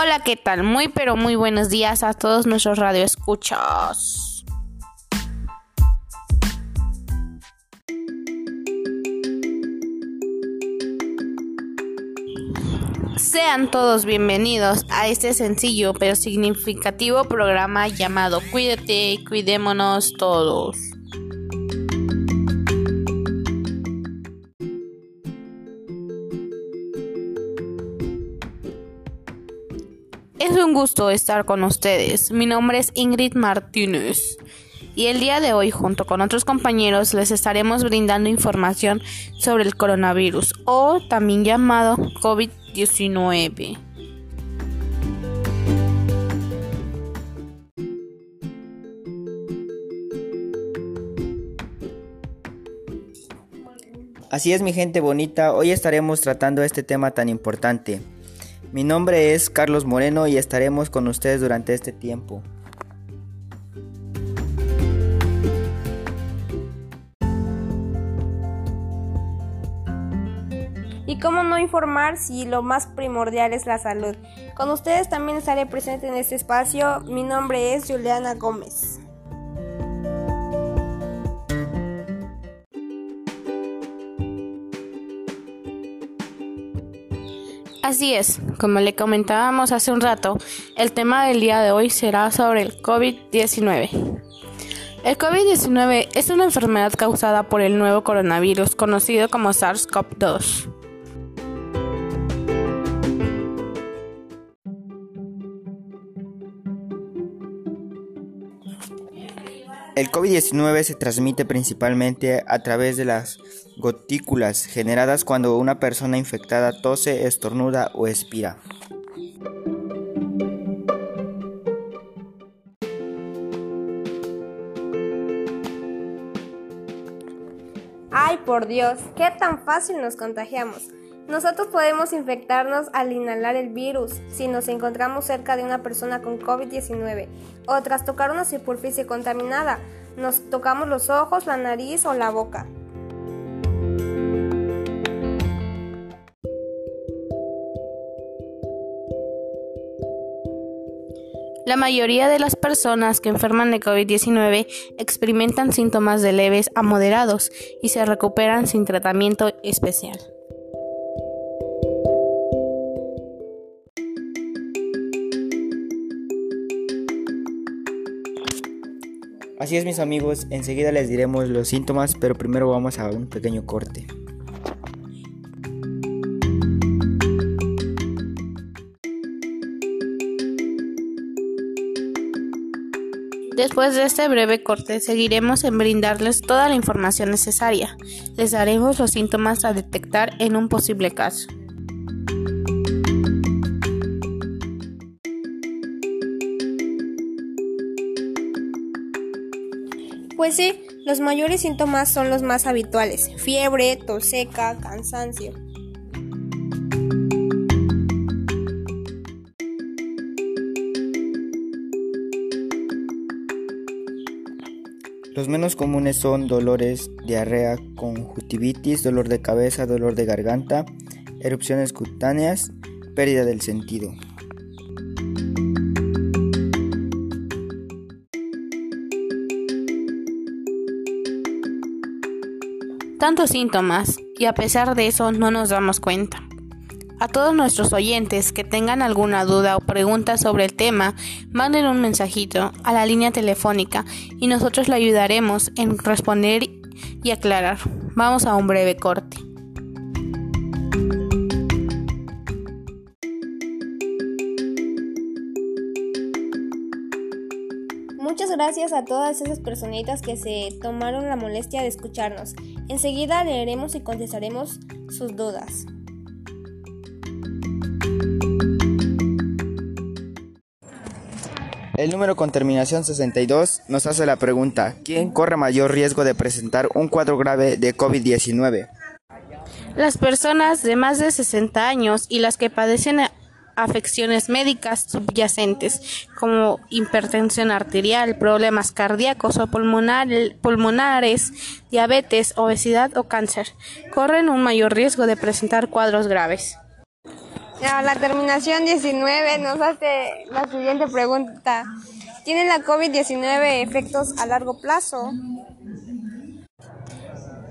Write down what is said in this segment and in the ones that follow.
Hola, ¿qué tal? Muy pero muy buenos días a todos nuestros radioescuchas. Sean todos bienvenidos a este sencillo pero significativo programa llamado Cuídate y cuidémonos todos. Es un gusto estar con ustedes. Mi nombre es Ingrid Martínez y el día de hoy junto con otros compañeros les estaremos brindando información sobre el coronavirus o también llamado COVID-19. Así es mi gente bonita, hoy estaremos tratando este tema tan importante. Mi nombre es Carlos Moreno y estaremos con ustedes durante este tiempo. Y cómo no informar si lo más primordial es la salud. Con ustedes también estaré presente en este espacio. Mi nombre es Juliana Gómez. Así es, como le comentábamos hace un rato, el tema del día de hoy será sobre el COVID-19. El COVID-19 es una enfermedad causada por el nuevo coronavirus conocido como SARS-CoV-2. El COVID-19 se transmite principalmente a través de las gotículas generadas cuando una persona infectada tose, estornuda o expira. Ay, por Dios, qué tan fácil nos contagiamos. Nosotros podemos infectarnos al inhalar el virus si nos encontramos cerca de una persona con COVID-19 o tras tocar una superficie contaminada. Nos tocamos los ojos, la nariz o la boca. La mayoría de las personas que enferman de COVID-19 experimentan síntomas de leves a moderados y se recuperan sin tratamiento especial. Así es mis amigos, enseguida les diremos los síntomas, pero primero vamos a un pequeño corte. Después de este breve corte seguiremos en brindarles toda la información necesaria. Les daremos los síntomas a detectar en un posible caso. Pues sí, los mayores síntomas son los más habituales, fiebre, tos seca, cansancio. Los menos comunes son dolores, diarrea, conjuntivitis, dolor de cabeza, dolor de garganta, erupciones cutáneas, pérdida del sentido. Tantos síntomas y a pesar de eso no nos damos cuenta. A todos nuestros oyentes que tengan alguna duda o pregunta sobre el tema, manden un mensajito a la línea telefónica y nosotros le ayudaremos en responder y aclarar. Vamos a un breve corte. Muchas gracias a todas esas personitas que se tomaron la molestia de escucharnos. Enseguida leeremos y contestaremos sus dudas. El número con terminación 62 nos hace la pregunta, ¿quién corre mayor riesgo de presentar un cuadro grave de COVID-19? Las personas de más de 60 años y las que padecen afecciones médicas subyacentes como hipertensión arterial, problemas cardíacos o pulmonares, diabetes, obesidad o cáncer, corren un mayor riesgo de presentar cuadros graves. la terminación 19 nos hace la siguiente pregunta. ¿Tiene la COVID-19 efectos a largo plazo?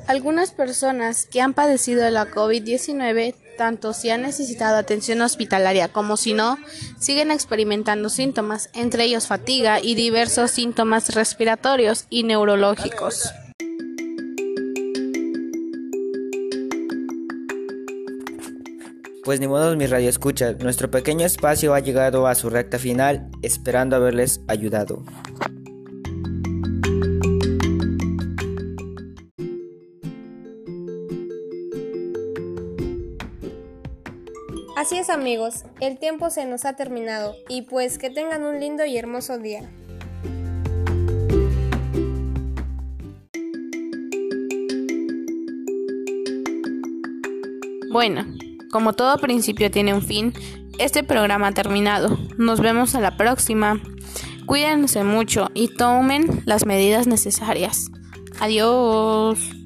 Algunas personas que han padecido la COVID-19, tanto si han necesitado atención hospitalaria como si no, siguen experimentando síntomas, entre ellos fatiga y diversos síntomas respiratorios y neurológicos. Pues ni modo, mis radioescuchas, nuestro pequeño espacio ha llegado a su recta final, esperando haberles ayudado. Así es amigos, el tiempo se nos ha terminado y pues que tengan un lindo y hermoso día. Bueno, como todo principio tiene un fin, este programa ha terminado. Nos vemos a la próxima. Cuídense mucho y tomen las medidas necesarias. Adiós.